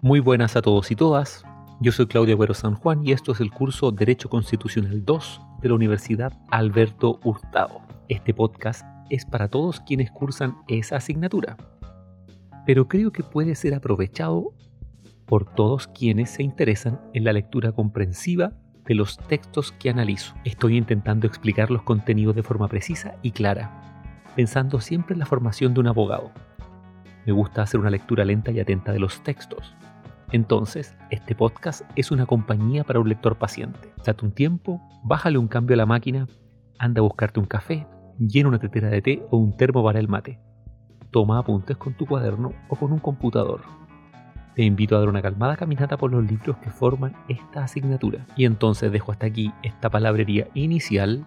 Muy buenas a todos y todas. Yo soy Claudio Agüero San Juan y esto es el curso Derecho Constitucional 2 de la Universidad Alberto Hurtado. Este podcast es para todos quienes cursan esa asignatura, pero creo que puede ser aprovechado por todos quienes se interesan en la lectura comprensiva de los textos que analizo. Estoy intentando explicar los contenidos de forma precisa y clara, pensando siempre en la formación de un abogado. Me gusta hacer una lectura lenta y atenta de los textos entonces, este podcast es una compañía para un lector paciente. Date un tiempo, bájale un cambio a la máquina, anda a buscarte un café, llena una tetera de té o un termo para el mate. Toma apuntes con tu cuaderno o con un computador. Te invito a dar una calmada caminata por los libros que forman esta asignatura. Y entonces dejo hasta aquí esta palabrería inicial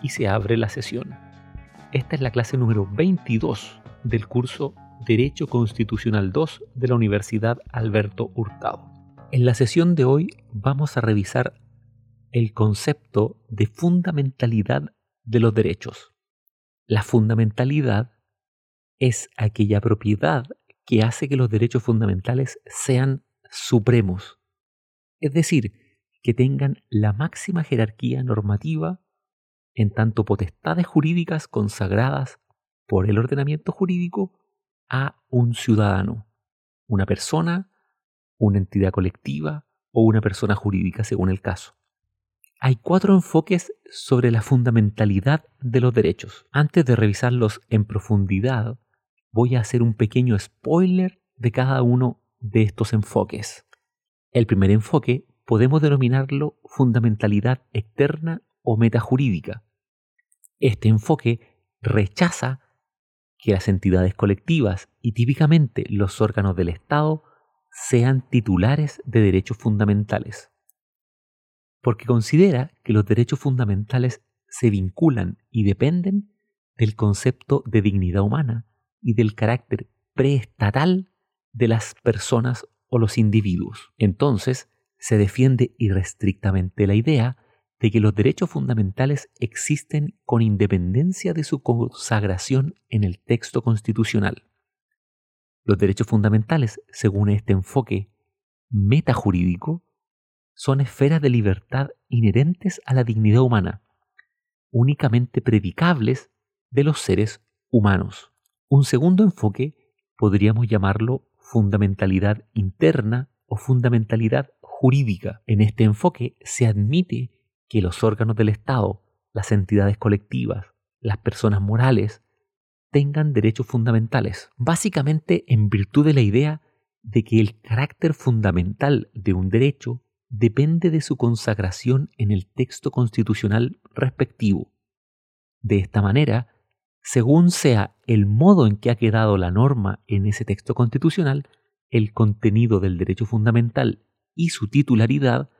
y se abre la sesión. Esta es la clase número 22 del curso Derecho Constitucional 2 de la Universidad Alberto Hurtado. En la sesión de hoy vamos a revisar el concepto de fundamentalidad de los derechos. La fundamentalidad es aquella propiedad que hace que los derechos fundamentales sean supremos, es decir, que tengan la máxima jerarquía normativa en tanto potestades jurídicas consagradas por el ordenamiento jurídico a un ciudadano, una persona, una entidad colectiva o una persona jurídica según el caso. Hay cuatro enfoques sobre la fundamentalidad de los derechos. Antes de revisarlos en profundidad, voy a hacer un pequeño spoiler de cada uno de estos enfoques. El primer enfoque podemos denominarlo fundamentalidad externa o metajurídica. Este enfoque rechaza que las entidades colectivas y típicamente los órganos del Estado sean titulares de derechos fundamentales, porque considera que los derechos fundamentales se vinculan y dependen del concepto de dignidad humana y del carácter preestatal de las personas o los individuos. Entonces, se defiende irrestrictamente la idea de que los derechos fundamentales existen con independencia de su consagración en el texto constitucional. Los derechos fundamentales, según este enfoque metajurídico, son esferas de libertad inherentes a la dignidad humana, únicamente predicables de los seres humanos. Un segundo enfoque podríamos llamarlo fundamentalidad interna o fundamentalidad jurídica. En este enfoque se admite que los órganos del Estado, las entidades colectivas, las personas morales, tengan derechos fundamentales, básicamente en virtud de la idea de que el carácter fundamental de un derecho depende de su consagración en el texto constitucional respectivo. De esta manera, según sea el modo en que ha quedado la norma en ese texto constitucional, el contenido del derecho fundamental y su titularidad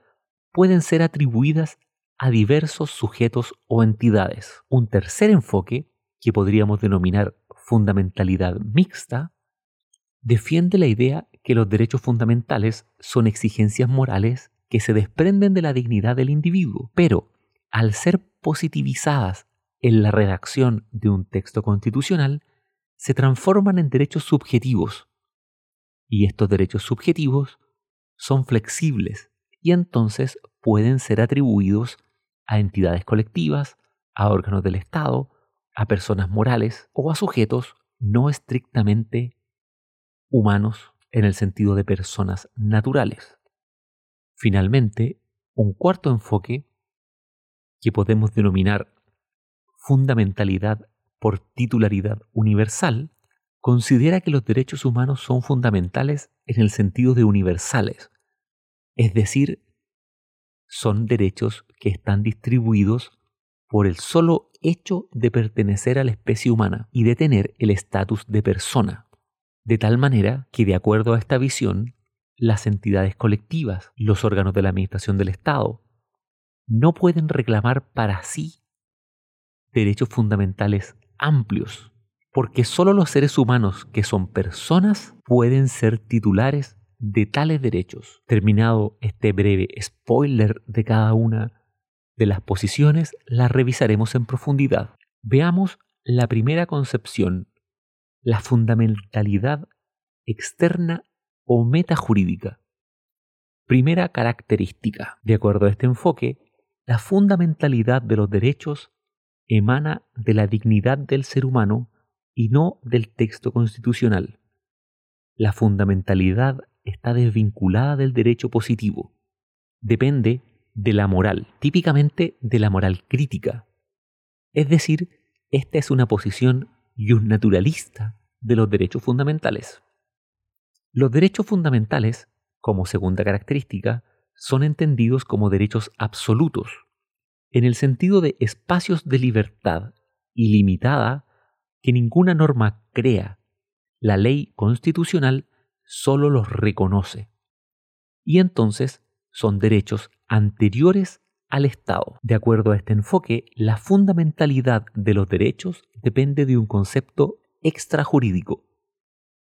pueden ser atribuidas a diversos sujetos o entidades. Un tercer enfoque, que podríamos denominar fundamentalidad mixta, defiende la idea que los derechos fundamentales son exigencias morales que se desprenden de la dignidad del individuo, pero al ser positivizadas en la redacción de un texto constitucional, se transforman en derechos subjetivos. Y estos derechos subjetivos son flexibles y entonces pueden ser atribuidos a entidades colectivas, a órganos del Estado, a personas morales o a sujetos no estrictamente humanos en el sentido de personas naturales. Finalmente, un cuarto enfoque que podemos denominar fundamentalidad por titularidad universal, considera que los derechos humanos son fundamentales en el sentido de universales, es decir, son derechos que están distribuidos por el solo hecho de pertenecer a la especie humana y de tener el estatus de persona, de tal manera que de acuerdo a esta visión, las entidades colectivas, los órganos de la administración del Estado, no pueden reclamar para sí derechos fundamentales amplios, porque solo los seres humanos que son personas pueden ser titulares de tales derechos. Terminado este breve spoiler de cada una de las posiciones, las revisaremos en profundidad. Veamos la primera concepción, la fundamentalidad externa o metajurídica. Primera característica. De acuerdo a este enfoque, la fundamentalidad de los derechos emana de la dignidad del ser humano y no del texto constitucional. La fundamentalidad está desvinculada del derecho positivo. Depende de la moral, típicamente de la moral crítica. Es decir, esta es una posición y naturalista de los derechos fundamentales. Los derechos fundamentales, como segunda característica, son entendidos como derechos absolutos, en el sentido de espacios de libertad ilimitada que ninguna norma crea. La ley constitucional solo los reconoce. Y entonces son derechos anteriores al Estado. De acuerdo a este enfoque, la fundamentalidad de los derechos depende de un concepto extrajurídico,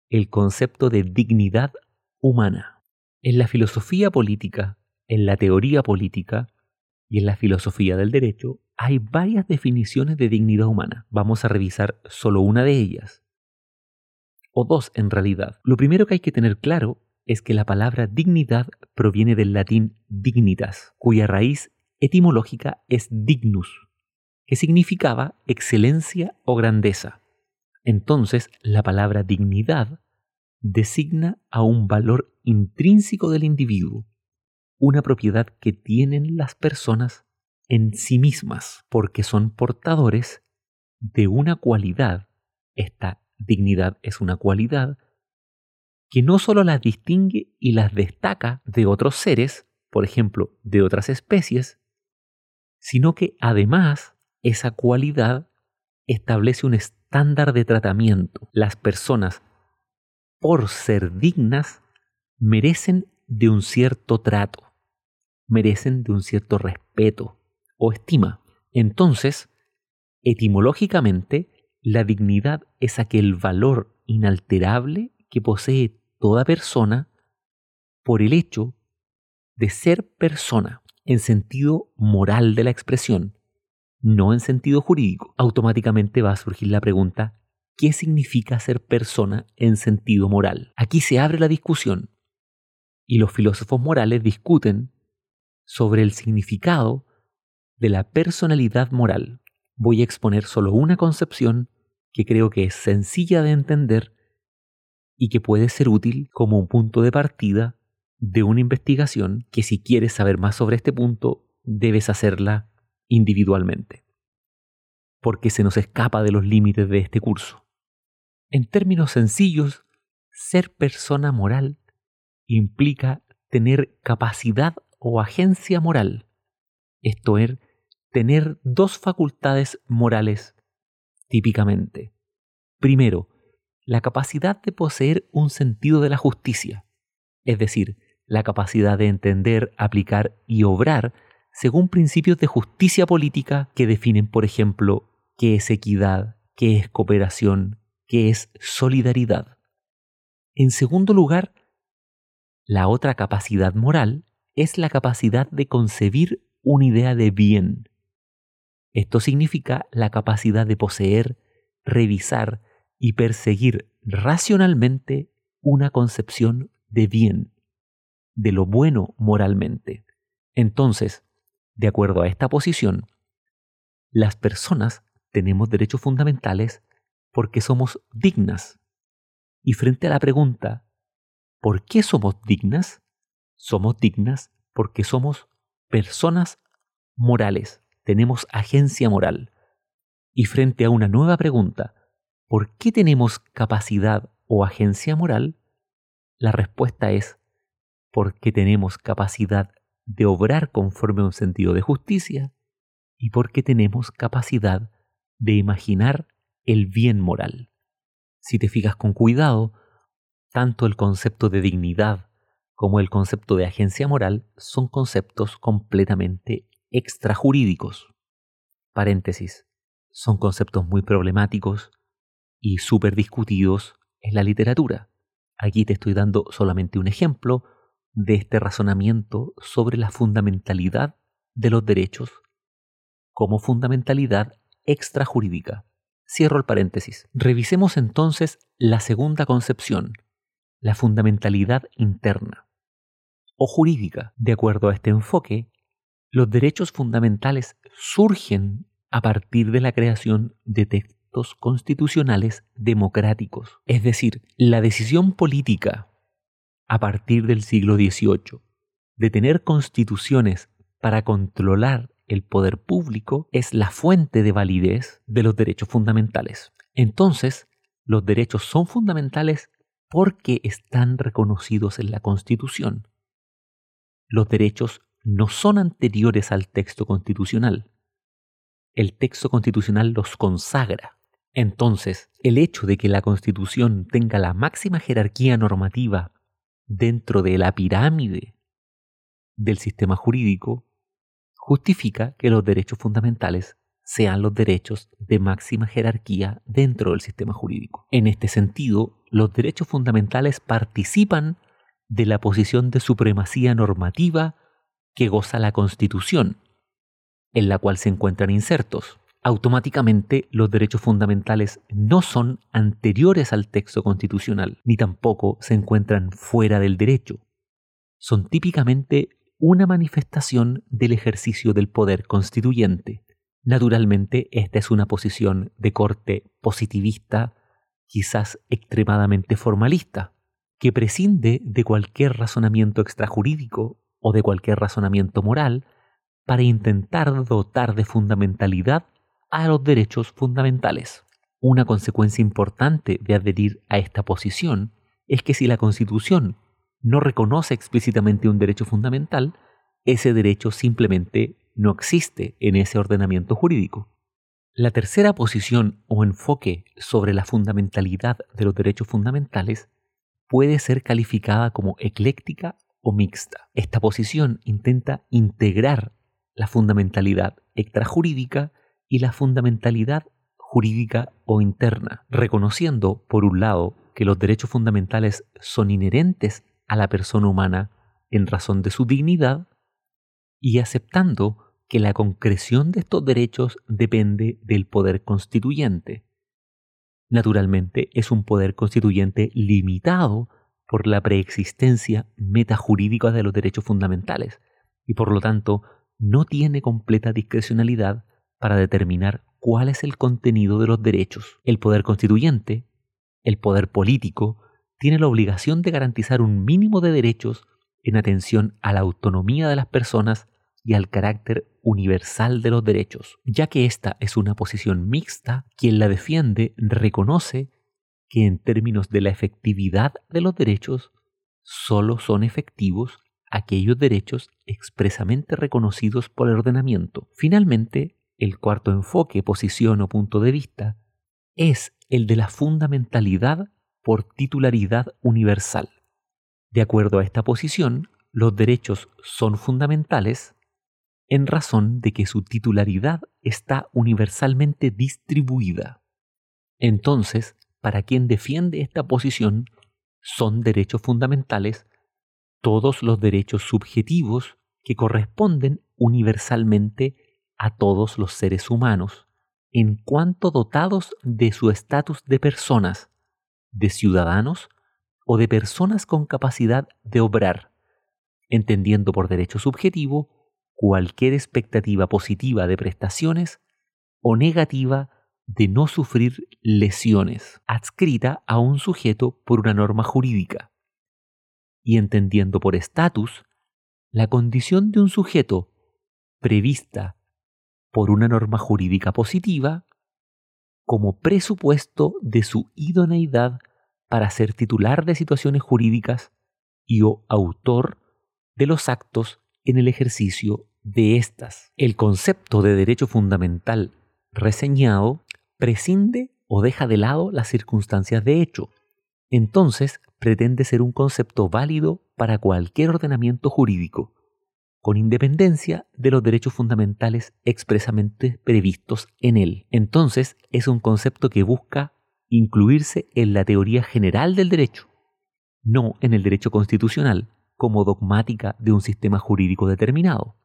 el concepto de dignidad humana. En la filosofía política, en la teoría política y en la filosofía del derecho hay varias definiciones de dignidad humana. Vamos a revisar solo una de ellas. O dos en realidad. Lo primero que hay que tener claro es que la palabra dignidad proviene del latín dignitas, cuya raíz etimológica es dignus, que significaba excelencia o grandeza. Entonces, la palabra dignidad designa a un valor intrínseco del individuo, una propiedad que tienen las personas en sí mismas, porque son portadores de una cualidad. Esta dignidad es una cualidad que no solo las distingue y las destaca de otros seres, por ejemplo, de otras especies, sino que además esa cualidad establece un estándar de tratamiento. Las personas, por ser dignas, merecen de un cierto trato, merecen de un cierto respeto o estima. Entonces, etimológicamente, la dignidad es aquel valor inalterable que posee toda persona por el hecho de ser persona en sentido moral de la expresión, no en sentido jurídico. Automáticamente va a surgir la pregunta, ¿qué significa ser persona en sentido moral? Aquí se abre la discusión y los filósofos morales discuten sobre el significado de la personalidad moral. Voy a exponer solo una concepción que creo que es sencilla de entender y que puede ser útil como un punto de partida de una investigación que si quieres saber más sobre este punto, debes hacerla individualmente, porque se nos escapa de los límites de este curso. En términos sencillos, ser persona moral implica tener capacidad o agencia moral, esto es, tener dos facultades morales típicamente. Primero, la capacidad de poseer un sentido de la justicia, es decir, la capacidad de entender, aplicar y obrar según principios de justicia política que definen, por ejemplo, qué es equidad, qué es cooperación, qué es solidaridad. En segundo lugar, la otra capacidad moral es la capacidad de concebir una idea de bien. Esto significa la capacidad de poseer, revisar, y perseguir racionalmente una concepción de bien, de lo bueno moralmente. Entonces, de acuerdo a esta posición, las personas tenemos derechos fundamentales porque somos dignas. Y frente a la pregunta, ¿por qué somos dignas? Somos dignas porque somos personas morales, tenemos agencia moral. Y frente a una nueva pregunta, ¿por qué tenemos capacidad o agencia moral? La respuesta es porque tenemos capacidad de obrar conforme a un sentido de justicia y porque tenemos capacidad de imaginar el bien moral. Si te fijas con cuidado, tanto el concepto de dignidad como el concepto de agencia moral son conceptos completamente extrajurídicos. Paréntesis, son conceptos muy problemáticos y súper discutidos en la literatura. Aquí te estoy dando solamente un ejemplo de este razonamiento sobre la fundamentalidad de los derechos como fundamentalidad extrajurídica. Cierro el paréntesis. Revisemos entonces la segunda concepción, la fundamentalidad interna o jurídica. De acuerdo a este enfoque, los derechos fundamentales surgen a partir de la creación de constitucionales democráticos. Es decir, la decisión política a partir del siglo XVIII de tener constituciones para controlar el poder público es la fuente de validez de los derechos fundamentales. Entonces, los derechos son fundamentales porque están reconocidos en la Constitución los derechos no son anteriores al texto constitucional. El texto constitucional los consagra. Entonces, el hecho de que la Constitución tenga la máxima jerarquía normativa dentro de la pirámide del sistema jurídico justifica que los derechos fundamentales sean los derechos de máxima jerarquía dentro del sistema jurídico. En este sentido, los derechos fundamentales participan de la posición de supremacía normativa que goza la Constitución, en la cual se encuentran insertos. Automáticamente los derechos fundamentales no son anteriores al texto constitucional, ni tampoco se encuentran fuera del derecho. Son típicamente una manifestación del ejercicio del poder constituyente. Naturalmente, esta es una posición de corte positivista, quizás extremadamente formalista que prescinde de cualquier razonamiento extrajurídico o de cualquier razonamiento moral para intentar dotar de fundamentalidad a los derechos fundamentales. Una consecuencia importante de adherir a esta posición es que si la Constitución no reconoce explícitamente un derecho fundamental, ese derecho simplemente no existe en ese ordenamiento jurídico. La tercera posición o enfoque sobre la fundamentalidad de los derechos fundamentales puede ser calificada como ecléctica o mixta. Esta posición intenta integrar la fundamentalidad extrajurídica y la fundamentalidad jurídica o interna, reconociendo, por un lado, que los derechos fundamentales son inherentes a la persona humana en razón de su dignidad, y aceptando que la concreción de estos derechos depende del poder constituyente, naturalmente es un poder constituyente limitado por la preexistencia metajurídica de los derechos fundamentales y por lo tanto no tiene completa discrecionalidad para determinar cuál es el contenido de los derechos. El poder constituyente, el poder político, tiene la obligación de garantizar un mínimo de derechos en atención a la autonomía de las personas y al carácter universal de los derechos, ya que esta es una posición mixta, quien la defiende reconoce que en términos de la efectividad de los derechos, solo son efectivos aquellos derechos expresamente reconocidos por el ordenamiento. Finalmente, el cuarto enfoque, posición o punto de vista es el de la fundamentalidad por titularidad universal. De acuerdo a esta posición, los derechos son fundamentales en razón de que su titularidad está universalmente distribuida. Entonces, para quien defiende esta posición, son derechos fundamentales todos los derechos subjetivos que corresponden universalmente a todos los seres humanos, en cuanto dotados de su estatus de personas, de ciudadanos o de personas con capacidad de obrar, entendiendo por derecho subjetivo cualquier expectativa positiva de prestaciones o negativa de no sufrir lesiones adscrita a un sujeto por una norma jurídica, y entendiendo por estatus la condición de un sujeto prevista por una norma jurídica positiva como presupuesto de su idoneidad para ser titular de situaciones jurídicas y o autor de los actos en el ejercicio de estas. El concepto de derecho fundamental reseñado prescinde o deja de lado las circunstancias de hecho. Entonces pretende ser un concepto válido para cualquier ordenamiento jurídico, con independencia de los derechos fundamentales expresamente previstos en él. Entonces es un concepto que busca incluirse en la teoría general del derecho, no en el derecho constitucional, como dogmática de un sistema jurídico determinado.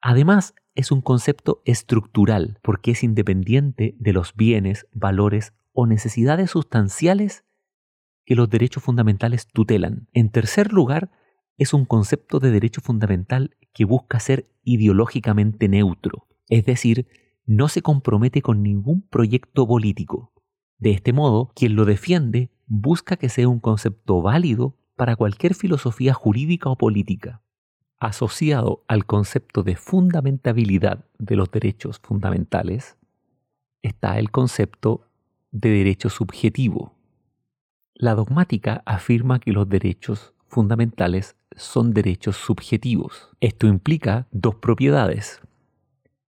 Además, es un concepto estructural porque es independiente de los bienes, valores o necesidades sustanciales que los derechos fundamentales tutelan. En tercer lugar, es un concepto de derecho fundamental que busca ser ideológicamente neutro, es decir, no se compromete con ningún proyecto político. De este modo, quien lo defiende busca que sea un concepto válido para cualquier filosofía jurídica o política. Asociado al concepto de fundamentabilidad de los derechos fundamentales está el concepto de derecho subjetivo. La dogmática afirma que los derechos fundamentales son derechos subjetivos. Esto implica dos propiedades.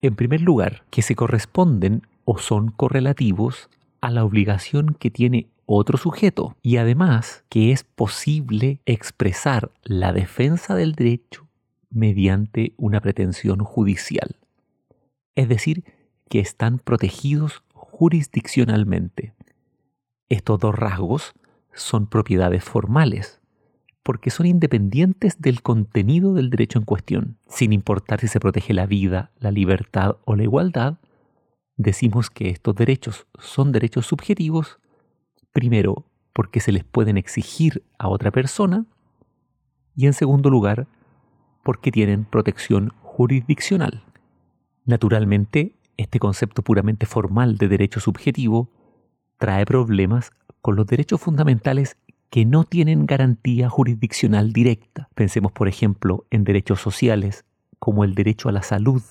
En primer lugar, que se corresponden o son correlativos a la obligación que tiene otro sujeto y además que es posible expresar la defensa del derecho mediante una pretensión judicial. Es decir, que están protegidos jurisdiccionalmente. Estos dos rasgos son propiedades formales, porque son independientes del contenido del derecho en cuestión. Sin importar si se protege la vida, la libertad o la igualdad, decimos que estos derechos son derechos subjetivos Primero, porque se les pueden exigir a otra persona. Y en segundo lugar, porque tienen protección jurisdiccional. Naturalmente, este concepto puramente formal de derecho subjetivo trae problemas con los derechos fundamentales que no tienen garantía jurisdiccional directa. Pensemos, por ejemplo, en derechos sociales como el derecho a la salud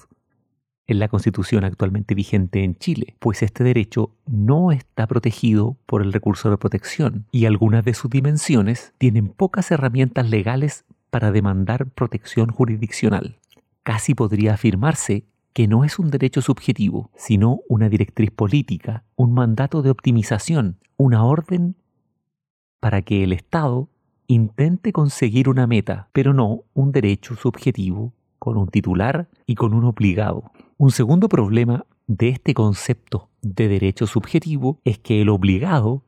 en la constitución actualmente vigente en Chile, pues este derecho no está protegido por el recurso de protección y algunas de sus dimensiones tienen pocas herramientas legales para demandar protección jurisdiccional. Casi podría afirmarse que no es un derecho subjetivo, sino una directriz política, un mandato de optimización, una orden para que el Estado intente conseguir una meta, pero no un derecho subjetivo con un titular y con un obligado. Un segundo problema de este concepto de derecho subjetivo es que el obligado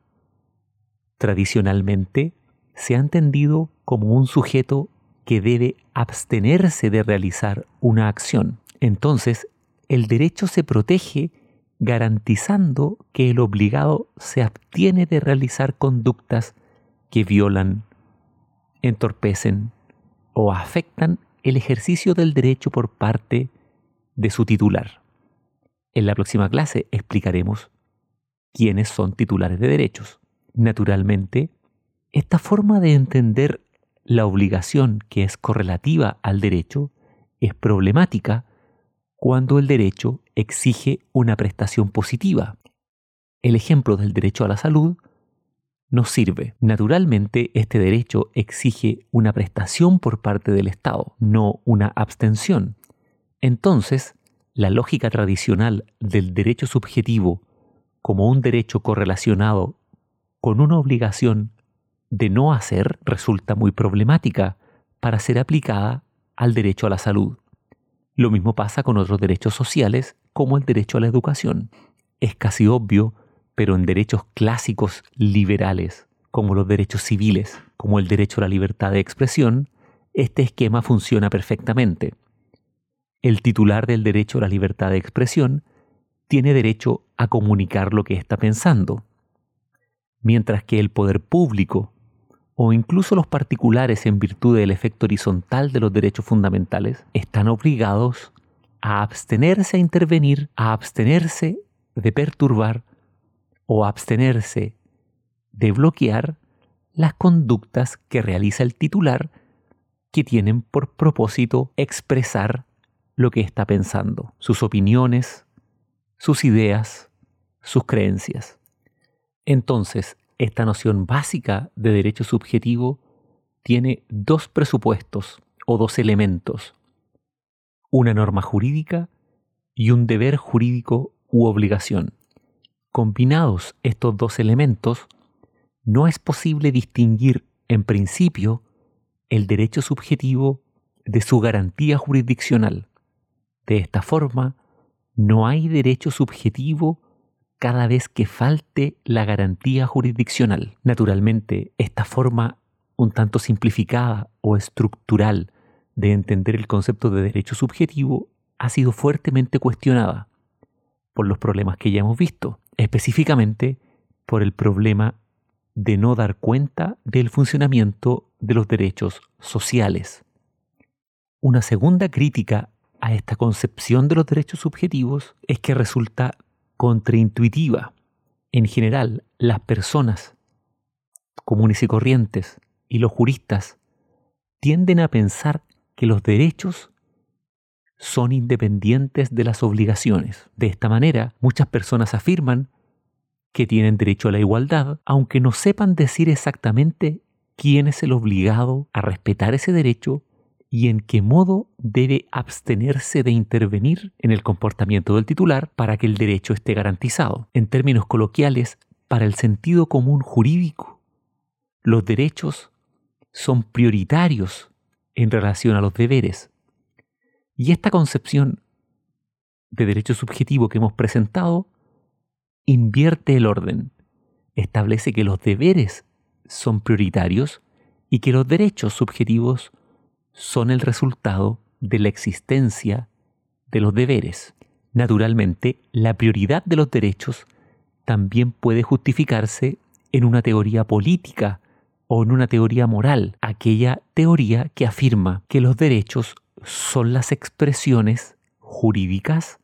tradicionalmente se ha entendido como un sujeto que debe abstenerse de realizar una acción. Entonces, el derecho se protege garantizando que el obligado se abstiene de realizar conductas que violan, entorpecen o afectan el ejercicio del derecho por parte de su titular. En la próxima clase explicaremos quiénes son titulares de derechos. Naturalmente, esta forma de entender la obligación que es correlativa al derecho es problemática cuando el derecho exige una prestación positiva. El ejemplo del derecho a la salud nos sirve. Naturalmente, este derecho exige una prestación por parte del Estado, no una abstención. Entonces, la lógica tradicional del derecho subjetivo como un derecho correlacionado con una obligación de no hacer resulta muy problemática para ser aplicada al derecho a la salud. Lo mismo pasa con otros derechos sociales como el derecho a la educación. Es casi obvio, pero en derechos clásicos liberales, como los derechos civiles, como el derecho a la libertad de expresión, este esquema funciona perfectamente. El titular del derecho a la libertad de expresión tiene derecho a comunicar lo que está pensando, mientras que el poder público o incluso los particulares en virtud del efecto horizontal de los derechos fundamentales están obligados a abstenerse a intervenir, a abstenerse de perturbar o abstenerse de bloquear las conductas que realiza el titular que tienen por propósito expresar lo que está pensando, sus opiniones, sus ideas, sus creencias. Entonces, esta noción básica de derecho subjetivo tiene dos presupuestos o dos elementos. una norma jurídica y un deber jurídico u obligación. Combinados estos dos elementos, no es posible distinguir en principio el derecho subjetivo de su garantía jurisdiccional. De esta forma, no hay derecho subjetivo cada vez que falte la garantía jurisdiccional. Naturalmente, esta forma un tanto simplificada o estructural de entender el concepto de derecho subjetivo ha sido fuertemente cuestionada por los problemas que ya hemos visto, específicamente por el problema de no dar cuenta del funcionamiento de los derechos sociales. Una segunda crítica a esta concepción de los derechos subjetivos es que resulta contraintuitiva. En general, las personas comunes y corrientes y los juristas tienden a pensar que los derechos son independientes de las obligaciones. De esta manera, muchas personas afirman que tienen derecho a la igualdad, aunque no sepan decir exactamente quién es el obligado a respetar ese derecho y en qué modo debe abstenerse de intervenir en el comportamiento del titular para que el derecho esté garantizado. En términos coloquiales, para el sentido común jurídico, los derechos son prioritarios en relación a los deberes. Y esta concepción de derecho subjetivo que hemos presentado invierte el orden, establece que los deberes son prioritarios y que los derechos subjetivos son el resultado de la existencia de los deberes. Naturalmente, la prioridad de los derechos también puede justificarse en una teoría política o en una teoría moral, aquella teoría que afirma que los derechos son las expresiones jurídicas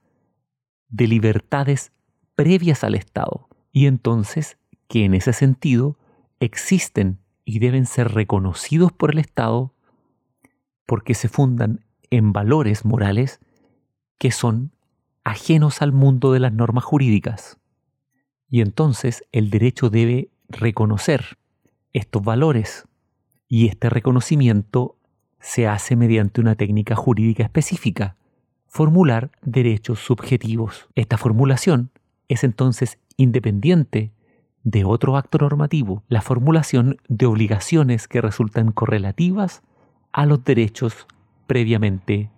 de libertades previas al Estado y entonces que en ese sentido existen y deben ser reconocidos por el Estado porque se fundan en valores morales que son ajenos al mundo de las normas jurídicas. Y entonces el derecho debe reconocer estos valores y este reconocimiento se hace mediante una técnica jurídica específica, formular derechos subjetivos. Esta formulación es entonces independiente de otro acto normativo, la formulación de obligaciones que resultan correlativas a los derechos previamente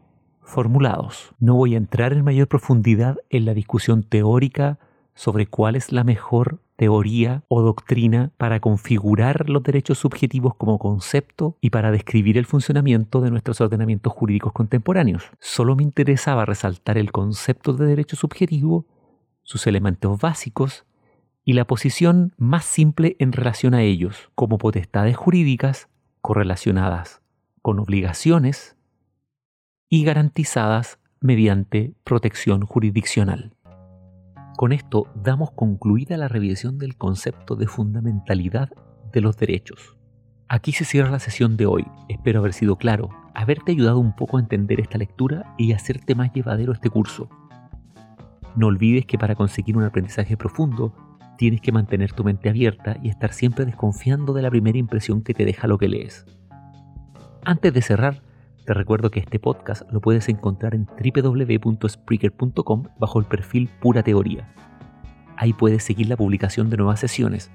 formulados. No voy a entrar en mayor profundidad en la discusión teórica sobre cuál es la mejor teoría o doctrina para configurar los derechos subjetivos como concepto y para describir el funcionamiento de nuestros ordenamientos jurídicos contemporáneos. Solo me interesaba resaltar el concepto de derecho subjetivo sus elementos básicos y la posición más simple en relación a ellos, como potestades jurídicas correlacionadas con obligaciones y garantizadas mediante protección jurisdiccional. Con esto damos concluida la revisión del concepto de fundamentalidad de los derechos. Aquí se cierra la sesión de hoy. Espero haber sido claro, haberte ayudado un poco a entender esta lectura y hacerte más llevadero este curso. No olvides que para conseguir un aprendizaje profundo tienes que mantener tu mente abierta y estar siempre desconfiando de la primera impresión que te deja lo que lees. Antes de cerrar, te recuerdo que este podcast lo puedes encontrar en www.spreaker.com bajo el perfil Pura Teoría. Ahí puedes seguir la publicación de nuevas sesiones.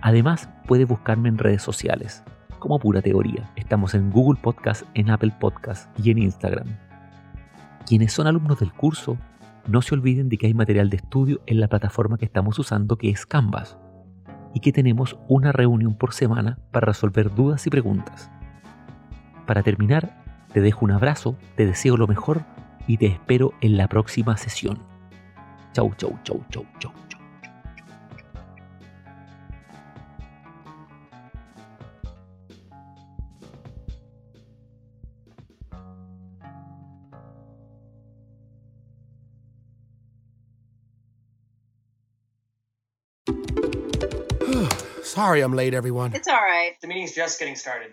Además, puedes buscarme en redes sociales, como Pura Teoría. Estamos en Google Podcast, en Apple Podcast y en Instagram. Quienes son alumnos del curso no se olviden de que hay material de estudio en la plataforma que estamos usando que es Canvas y que tenemos una reunión por semana para resolver dudas y preguntas. Para terminar, te dejo un abrazo, te deseo lo mejor y te espero en la próxima sesión. Chau, chau, chau, chau, chau. Sorry I'm late, everyone. It's all right. The meeting's just getting started.